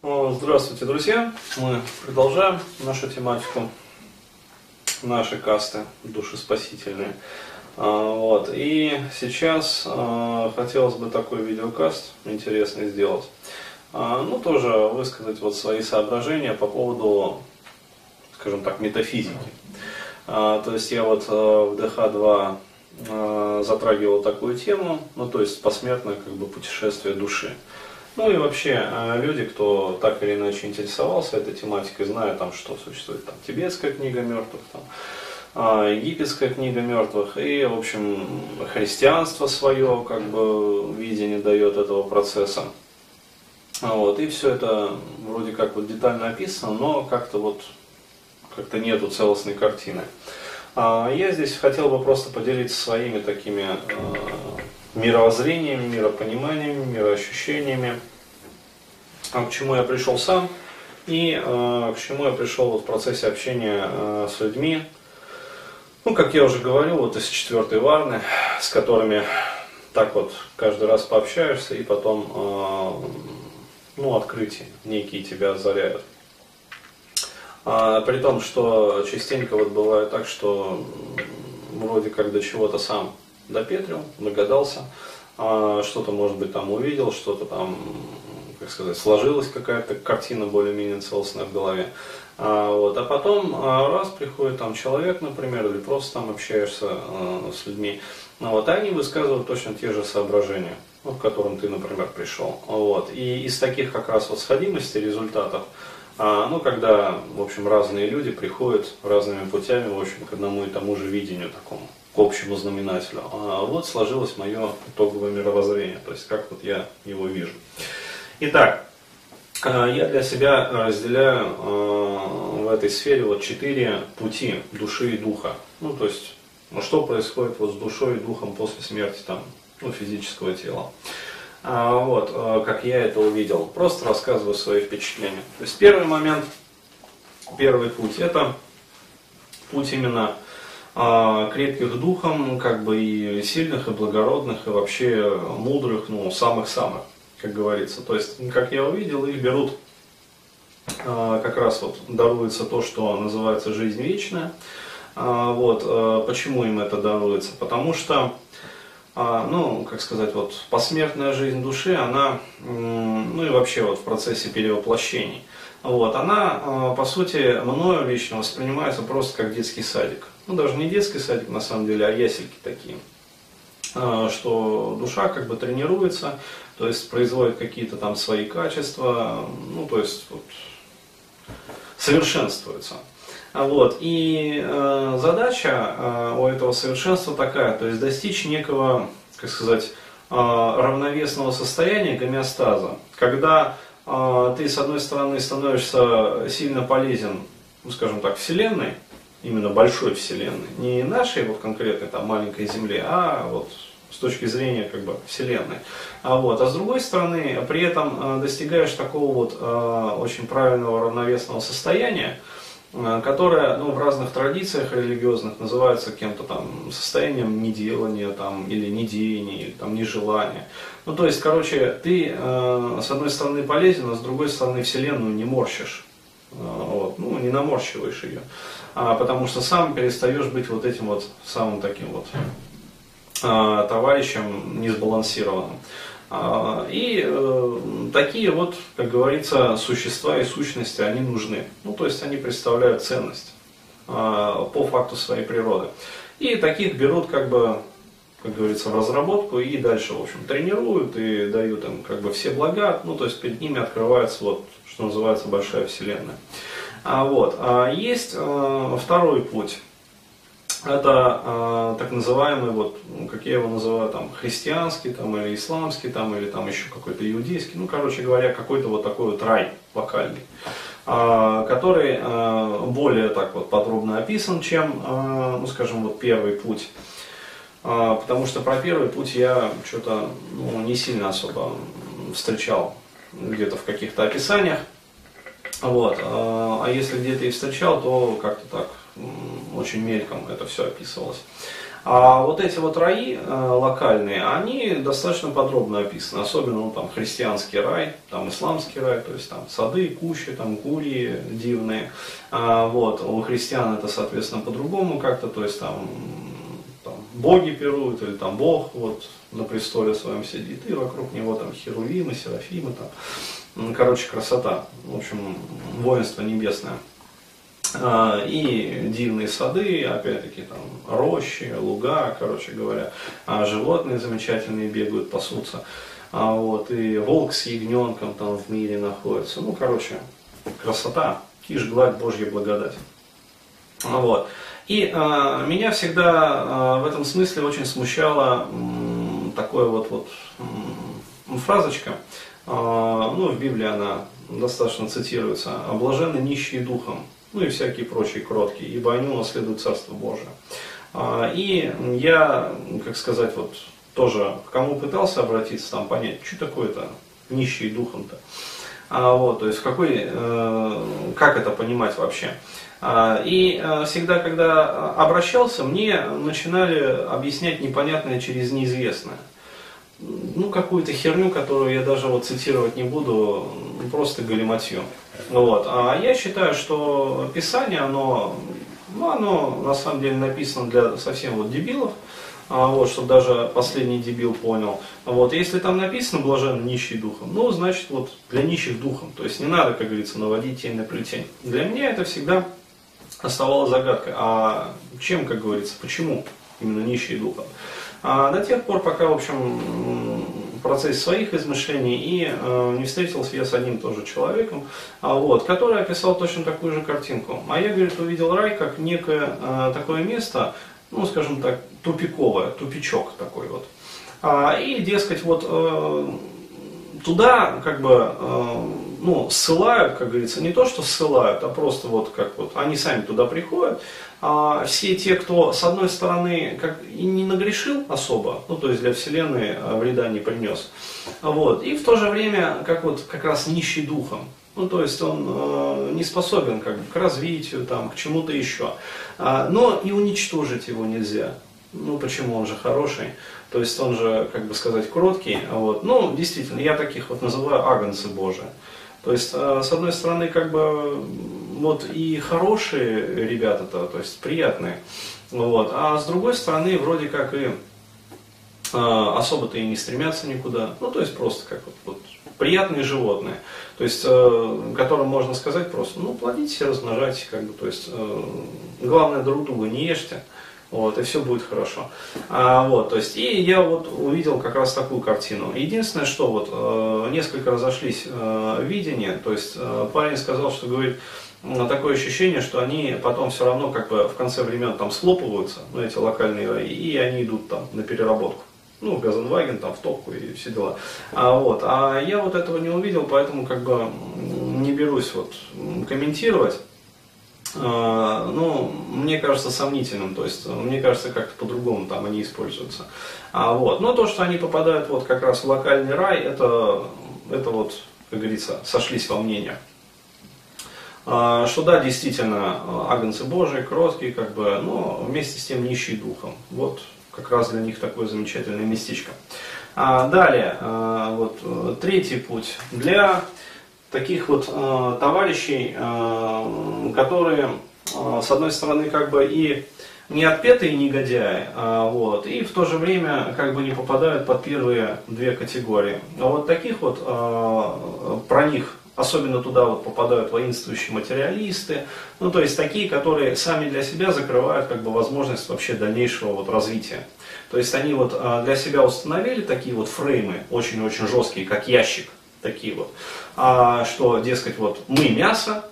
Здравствуйте, друзья! Мы продолжаем нашу тематику, наши касты душеспасительные. А, вот. И сейчас а, хотелось бы такой видеокаст интересный сделать. А, ну, тоже высказать вот свои соображения по поводу, скажем так, метафизики. То есть я вот в ДХ-2 затрагивал такую тему, ну, то есть посмертное как бы путешествие души. Ну и вообще э, люди, кто так или иначе интересовался этой тематикой, знают там, что существует там тибетская книга мертвых, там, а, египетская книга мертвых и, в общем, христианство свое, как бы, видение дает этого процесса. Вот, и все это вроде как вот детально описано, но как-то вот как-то нету целостной картины. А я здесь хотел бы просто поделиться своими такими мировоззрениями, миропониманиями, мироощущениями, а к чему я пришел сам и э, к чему я пришел вот в процессе общения э, с людьми. Ну, как я уже говорил, вот из четвертой Варны, с которыми так вот каждый раз пообщаешься и потом, э, ну, открытия некие тебя озаряют. А, при том, что частенько вот бывает так, что вроде как до чего-то сам допетрил, догадался, а, что-то, может быть, там увидел, что-то там, как сказать, сложилась какая-то картина более-менее целостная в голове. А, вот. а потом а, раз приходит там человек, например, или просто там общаешься с людьми, ну, вот, они высказывают точно те же соображения, ну, к которым ты, например, пришел. Вот. И из таких как раз вот сходимостей результатов, ну, когда, в общем, разные люди приходят разными путями, в общем, к одному и тому же видению такому общему знаменателю. А вот сложилось мое итоговое мировоззрение, то есть как вот я его вижу. Итак, э, я для себя разделяю э, в этой сфере вот четыре пути души и духа. Ну, то есть, ну, что происходит вот с душой и духом после смерти там, ну, физического тела. А, вот, э, как я это увидел. Просто рассказываю свои впечатления. То есть, первый момент, первый путь, это путь именно крепких духом, как бы и сильных, и благородных, и вообще мудрых, ну, самых-самых, как говорится. То есть, как я увидел, их берут а, как раз вот даруется то, что называется жизнь вечная. А, вот, почему им это даруется? Потому что, ну, как сказать, вот посмертная жизнь души, она, ну и вообще вот в процессе перевоплощений, вот, она, по сути, мною лично воспринимается просто как детский садик ну даже не детский садик на самом деле, а ясельки такие, а, что душа как бы тренируется, то есть производит какие-то там свои качества, ну то есть вот, совершенствуется. Вот. И э, задача э, у этого совершенства такая, то есть достичь некого, как сказать, э, равновесного состояния гомеостаза, когда э, ты с одной стороны становишься сильно полезен, ну, скажем так, Вселенной, именно большой Вселенной. Не нашей вот конкретной там маленькой Земли, а вот с точки зрения как бы Вселенной. А, вот, а с другой стороны, при этом э, достигаешь такого вот э, очень правильного равновесного состояния, э, которое ну, в разных традициях религиозных называется кем-то там состоянием неделания там, или недеяния, или там нежелания. Ну то есть, короче, ты э, с одной стороны полезен, а с другой стороны Вселенную не морщишь. Э, вот, ну, не наморщиваешь ее а, потому что сам перестаешь быть вот этим вот самым таким вот а, товарищем несбалансированным. А, и э, такие вот, как говорится, существа и сущности, они нужны. Ну, то есть они представляют ценность а, по факту своей природы. И таких берут как бы, как говорится, в разработку и дальше, в общем, тренируют и дают им как бы все блага. Ну, то есть перед ними открывается вот, что называется, большая вселенная. А, вот. А есть а, второй путь. Это а, так называемый, вот, ну, как я его называю, там, христианский, там, или исламский, там, или там еще какой-то иудейский, ну, короче говоря, какой-то вот такой вот рай локальный, а, который а, более так вот подробно описан, чем, а, ну, скажем, вот первый путь. Потому что про первый путь я что-то ну, не сильно особо встречал где-то в каких-то описаниях. Вот. А если где-то и встречал, то как-то так очень мельком это все описывалось. А вот эти вот раи э, локальные, они достаточно подробно описаны, особенно ну, там христианский рай, там исламский рай, то есть там сады, кущи, там гурии дивные. А, вот, у христиан это, соответственно, по-другому как-то, то есть там, там боги пируют, или там бог вот на престоле своем сидит, и вокруг него там херувимы, серафимы, там, короче, красота, в общем, воинство небесное. А, и дивные сады, опять-таки там рощи, луга, короче говоря, а животные замечательные бегают, пасутся. А вот, и волк с ягненком там в мире находится. Ну, короче, красота, тишь, гладь, Божья благодать. Вот. И а, меня всегда а, в этом смысле очень смущала м, такое вот, вот фразочка, а, ну, в Библии она достаточно цитируется, «Облажены нищие духом, ну и всякие прочие кроткие, ибо они унаследуют Царство Божие. А, и я, как сказать, вот тоже кому пытался обратиться, там понять, что такое-то нищий духом-то. А, вот, то есть какой, э, как это понимать вообще. А, и э, всегда, когда обращался, мне начинали объяснять непонятное через неизвестное. Ну, какую-то херню, которую я даже вот цитировать не буду, просто галиматью. Вот. А я считаю, что Писание, оно, ну, оно на самом деле написано для совсем вот дебилов, а, вот, чтобы даже последний дебил понял. Вот, если там написано блажен нищий духом, ну, значит, вот для нищих духом. То есть не надо, как говорится, наводить тень на плетень. Для меня это всегда оставалась загадкой. А чем, как говорится, почему именно нищие духом? А до тех пор, пока, в общем, процессе своих измышлений и э, не встретился я с одним тоже человеком, а, вот, который описал точно такую же картинку. А я, говорит, увидел рай как некое э, такое место, ну, скажем так, тупиковое, тупичок такой вот. А, и, дескать, вот э, туда как бы э, ну, ссылают, как говорится, не то, что ссылают, а просто вот как вот они сами туда приходят, а все те, кто с одной стороны как и не нагрешил особо, ну то есть для Вселенной э, вреда не принес, вот, и в то же время как вот как раз нищий духом, ну, то есть он э, не способен как бы, к развитию, там, к чему-то еще. А, но и уничтожить его нельзя. Ну, почему он же хороший? То есть он же, как бы сказать, кроткий. Вот. Ну, действительно, я таких вот называю агнцы Божии. То есть, э, с одной стороны, как бы, вот и хорошие ребята-то, то есть приятные, вот, а с другой стороны, вроде как и э, особо-то и не стремятся никуда, ну, то есть просто как вот, вот приятные животные, то есть, э, которым можно сказать просто, ну, плодитесь, размножайтесь, как бы, то есть, главное друг друга не ешьте, вот, и все будет хорошо. А, вот, то есть, и я вот увидел как раз такую картину. Единственное, что вот э, несколько разошлись э, видения, то есть э, парень сказал, что говорит, такое ощущение, что они потом все равно как бы в конце времен там схлопываются, ну, эти локальные и они идут там на переработку. Ну, в Газенваген, там, в топку и все дела. А, вот. а я вот этого не увидел, поэтому как бы не берусь вот комментировать. А, ну, мне кажется сомнительным, то есть мне кажется как-то по-другому там они используются. А, вот. Но то, что они попадают вот как раз в локальный рай, это, это вот, как говорится, сошлись во мнениях. А, что да, действительно, агнцы Божии, кроткие, как бы, но вместе с тем нищие духом. Вот как раз для них такое замечательное местечко. А, далее, а, вот третий путь. Для таких вот э, товарищей, э, которые, э, с одной стороны, как бы и не отпетые негодяи, а, вот, и в то же время как бы не попадают под первые две категории. А вот таких вот, э, про них Особенно туда вот попадают воинствующие материалисты, ну то есть такие, которые сами для себя закрывают как бы возможность вообще дальнейшего вот развития. То есть они вот э, для себя установили такие вот фреймы, очень-очень жесткие, как ящик, такие вот, а, что, дескать, вот мы мясо,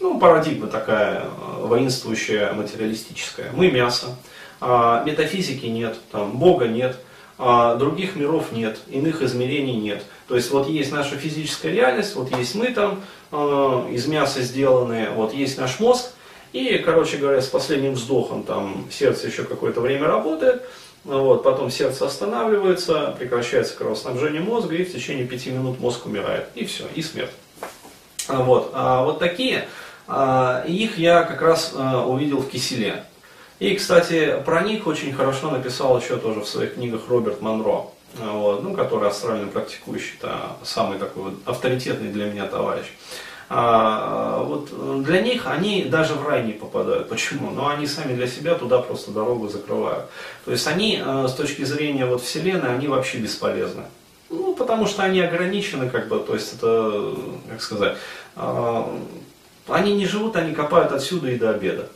ну, парадигма такая э, воинствующая, материалистическая, мы мясо, а, метафизики нет, там, Бога нет, а, других миров нет, иных измерений нет. То есть вот есть наша физическая реальность, вот есть мы там, э, из мяса сделанные, вот есть наш мозг, и, короче говоря, с последним вздохом там сердце еще какое-то время работает, вот, потом сердце останавливается, прекращается кровоснабжение мозга, и в течение пяти минут мозг умирает. И все, и смерть. А вот, а вот такие, а, их я как раз а, увидел в киселе. И, кстати, про них очень хорошо написал еще тоже в своих книгах Роберт Монро, вот, ну, который астрально практикующий, это самый такой вот авторитетный для меня товарищ. А, вот для них они даже в рай не попадают. Почему? Ну, они сами для себя туда просто дорогу закрывают. То есть они э, с точки зрения вот Вселенной, они вообще бесполезны. Ну, потому что они ограничены, как бы, то есть это, как сказать, э, они не живут, они копают отсюда и до обеда.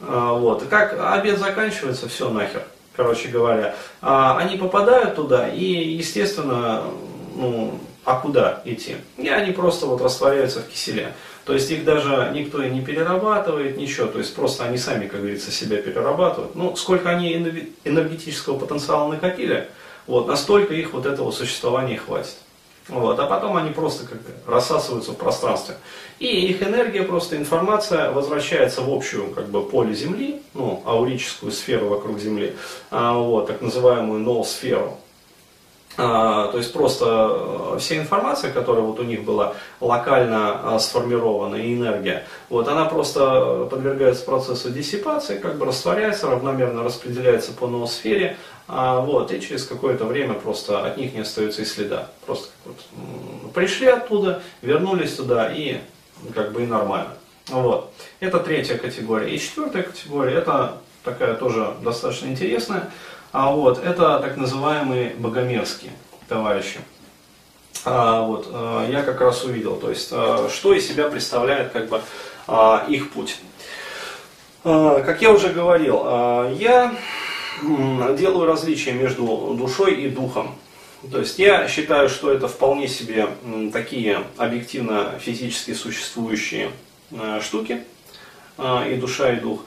Вот. И как обед заканчивается, все нахер, короче говоря. А они попадают туда и, естественно, ну, а куда идти? И они просто вот растворяются в киселе. То есть их даже никто и не перерабатывает, ничего. То есть просто они сами, как говорится, себя перерабатывают. Ну, сколько они энергетического потенциала накопили, вот, настолько их вот этого существования хватит. Вот, а потом они просто как бы рассасываются в пространстве. И их энергия, просто информация возвращается в общую как бы, поле Земли, ну, аурическую сферу вокруг Земли, а, вот, так называемую ноосферу. А, то есть просто э, вся информация, которая вот у них была локально а, сформирована, и энергия, вот она просто подвергается процессу диссипации, как бы растворяется, равномерно распределяется по ноосфере, а, вот, и через какое-то время просто от них не остается и следа. Просто вот, пришли оттуда, вернулись туда и как бы и нормально. Вот. Это третья категория. И четвертая категория, это такая тоже достаточно интересная. А вот, это так называемые богомерзкие товарищи. А, вот, а, я как раз увидел, то есть, а, что из себя представляет как бы а, их путь. Как я уже говорил, я делаю различия между душой и духом. То есть я считаю, что это вполне себе такие объективно физически существующие штуки, и душа, и дух.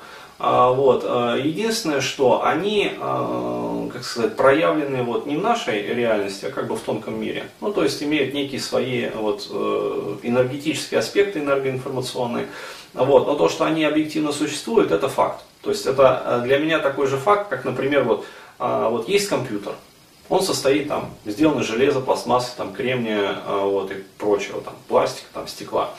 А, вот. А, единственное, что они, а, как сказать, проявлены вот не в нашей реальности, а как бы в тонком мире. Ну, то есть имеют некие свои вот, э, энергетические аспекты энергоинформационные. Вот. Но то, что они объективно существуют, это факт. То есть это для меня такой же факт, как, например, вот, вот есть компьютер, он состоит там, сделан из железа, пластмассы, там, кремния а, вот, и прочего, там, пластика, там, стекла.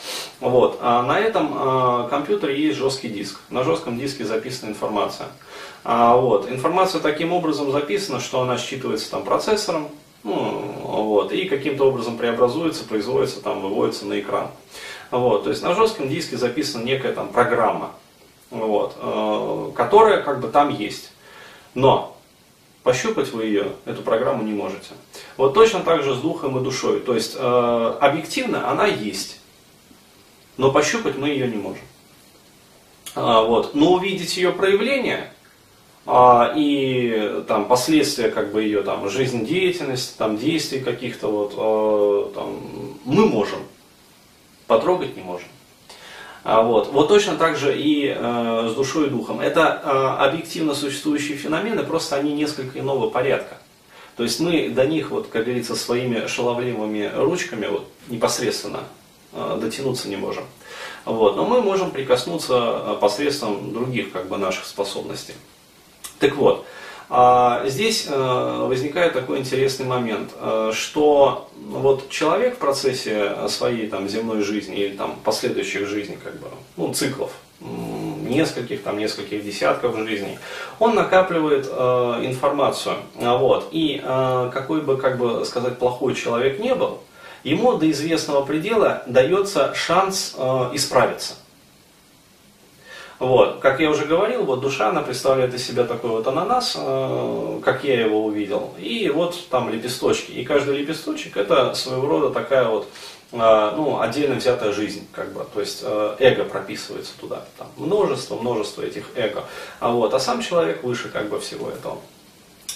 Вот. А на этом а, компьютере есть жесткий диск. На жестком диске записана информация. А, вот. Информация таким образом записана, что она считывается там, процессором, ну, вот, и каким-то образом преобразуется, производится, там, выводится на экран. Вот, то есть на жестком диске записана некая там программа, вот, э, которая как бы там есть. Но Пощупать вы ее, эту программу не можете. Вот точно так же с духом и душой. То есть э, объективно она есть, но пощупать мы ее не можем. А, вот. Но увидеть ее проявление а, и там последствия как бы ее там жизнедеятельности, там действий каких-то вот, а, там, мы можем, потрогать не можем. А, вот. вот точно так же и э, с душой и духом. Это э, объективно существующие феномены, просто они несколько иного порядка. То есть мы до них, вот, как говорится, своими шаловливыми ручками вот, непосредственно э, дотянуться не можем. Вот. Но мы можем прикоснуться э, посредством других как бы, наших способностей. Так вот, а здесь э, возникает такой интересный момент, э, что вот человек в процессе своей там, земной жизни или там, последующих жизней, как бы, ну, циклов, нескольких, там, нескольких десятков жизней, он накапливает э, информацию. Вот, и какой бы, как бы сказать, плохой человек не был, ему до известного предела дается шанс исправиться. Вот. Как я уже говорил, вот душа, она представляет из себя такой вот ананас, э, как я его увидел. И вот там лепесточки. И каждый лепесточек это своего рода такая вот э, ну, отдельно взятая жизнь, как бы, то есть э, эго прописывается туда, там множество, множество этих эго, а вот, а сам человек выше как бы всего этого,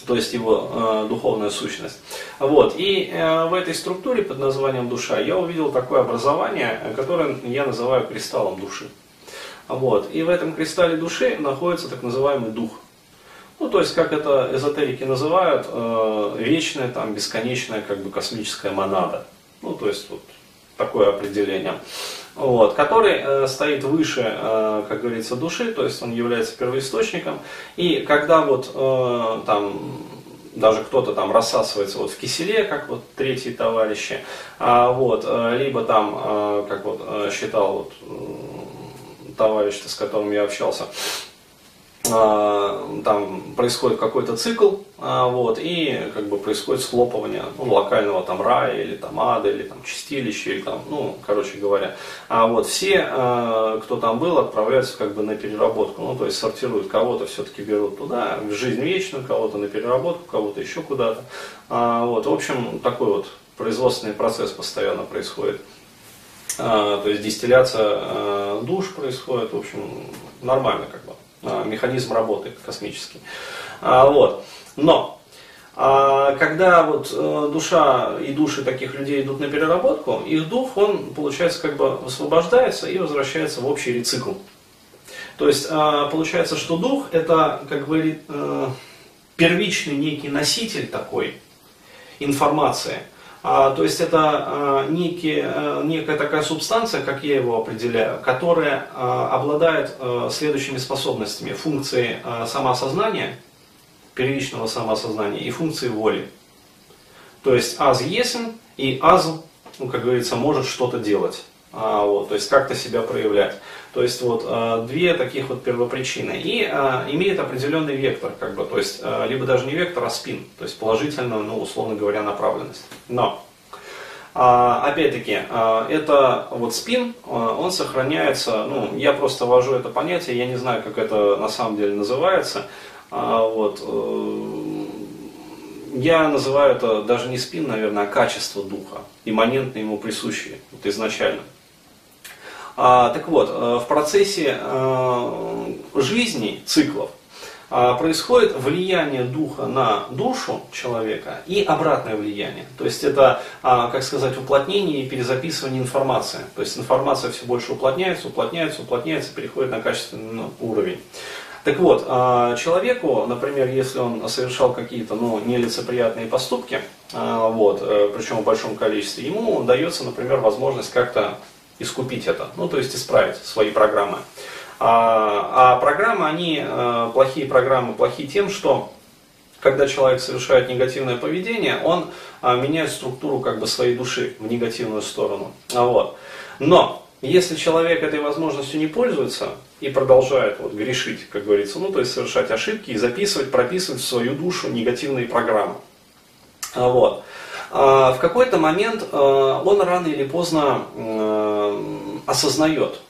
то есть его э, духовная сущность. Вот, и э, в этой структуре под названием душа я увидел такое образование, которое я называю кристаллом души. Вот. И в этом кристалле души находится так называемый дух. Ну, то есть, как это эзотерики называют, э, вечная, там, бесконечная, как бы, космическая монада. Ну, то есть, вот такое определение. Вот, который э, стоит выше, э, как говорится, души, то есть он является первоисточником. И когда вот э, там даже кто-то там рассасывается вот в киселе, как вот третьи товарищи, а, вот, э, либо там, э, как вот э, считал вот, товарищ, с которым я общался, а, там происходит какой-то цикл, а, вот, и как бы происходит схлопывание ну, локального там рая, или там ада, или там чистилища, или там, ну, короче говоря. А вот все, а, кто там был, отправляются как бы на переработку, ну, то есть сортируют, кого-то все-таки берут туда, в жизнь вечную, кого-то на переработку, кого-то еще куда-то. Вот, в общем, такой вот производственный процесс постоянно происходит. То есть дистилляция душ происходит, в общем, нормально как бы. А, механизм работает космический. А, вот. Но а, когда вот э, душа и души таких людей идут на переработку, их дух, он, получается, как бы освобождается и возвращается в общий рецикл. То есть получается, что дух это, как бы, э, первичный некий носитель такой информации – то есть это а, некий, а, некая такая субстанция, как я его определяю, которая а, обладает а, следующими способностями. Функцией а, самоосознания, первичного самоосознания и функции воли. То есть аз есен и аз, ну, как говорится, может что-то делать. А, вот, то есть как-то себя проявлять. То есть вот а, две таких вот первопричины. И а, имеет определенный вектор, как бы, то есть а, либо даже не вектор, а спин, то есть положительную, ну, условно говоря, направленность. Но опять-таки, это вот спин, он сохраняется, ну, я просто ввожу это понятие, я не знаю, как это на самом деле называется, вот, э, я называю это даже не спин, наверное, а качество духа, имманентно ему присущие, вот изначально. А, так вот, э, в процессе а, жизни, циклов, а, происходит влияние духа на душу человека и обратное влияние. То есть это, как сказать, уплотнение и перезаписывание информации. То есть информация все больше уплотняется, уплотняется, уплотняется, переходит на качественный уровень. Так вот, человеку, например, если он совершал какие-то ну, нелицеприятные поступки, вот, э, причем в большом количестве, ему дается, например, возможность как-то искупить это, ну то есть исправить свои программы. А, а программы, они, э, плохие программы, плохие тем, что когда человек совершает негативное поведение, он а, меняет структуру как бы своей души в негативную сторону. А вот. Но если человек этой возможностью не пользуется и продолжает вот, грешить, как говорится, ну то есть совершать ошибки и записывать, прописывать в свою душу негативные программы, вот. В какой-то момент э, он рано или поздно осознает,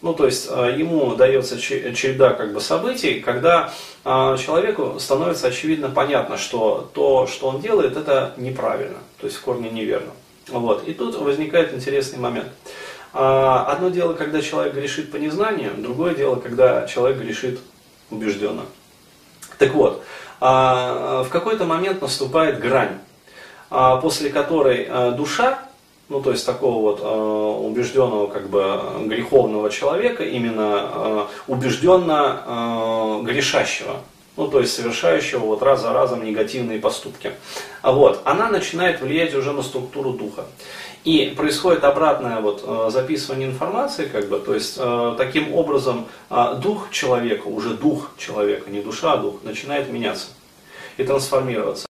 ну, то есть э, ему дается череда как бы, событий, когда человеку становится очевидно понятно, что то, что он делает, это неправильно, то есть в корне неверно. Вот. И тут возникает интересный момент. А, одно дело, когда человек грешит по незнанию, другое дело, когда человек грешит убежденно. Так вот, а, в какой-то момент наступает грань, а, после которой э, душа ну то есть такого вот э, убежденного как бы греховного человека, именно убежденно грешащего, ну то есть совершающего вот раз за разом негативные поступки. А вот, она начинает влиять уже на структуру духа. И происходит обратное вот, записывание информации, как бы, то есть таким образом дух человека, уже дух человека, не душа, а дух, начинает меняться и трансформироваться.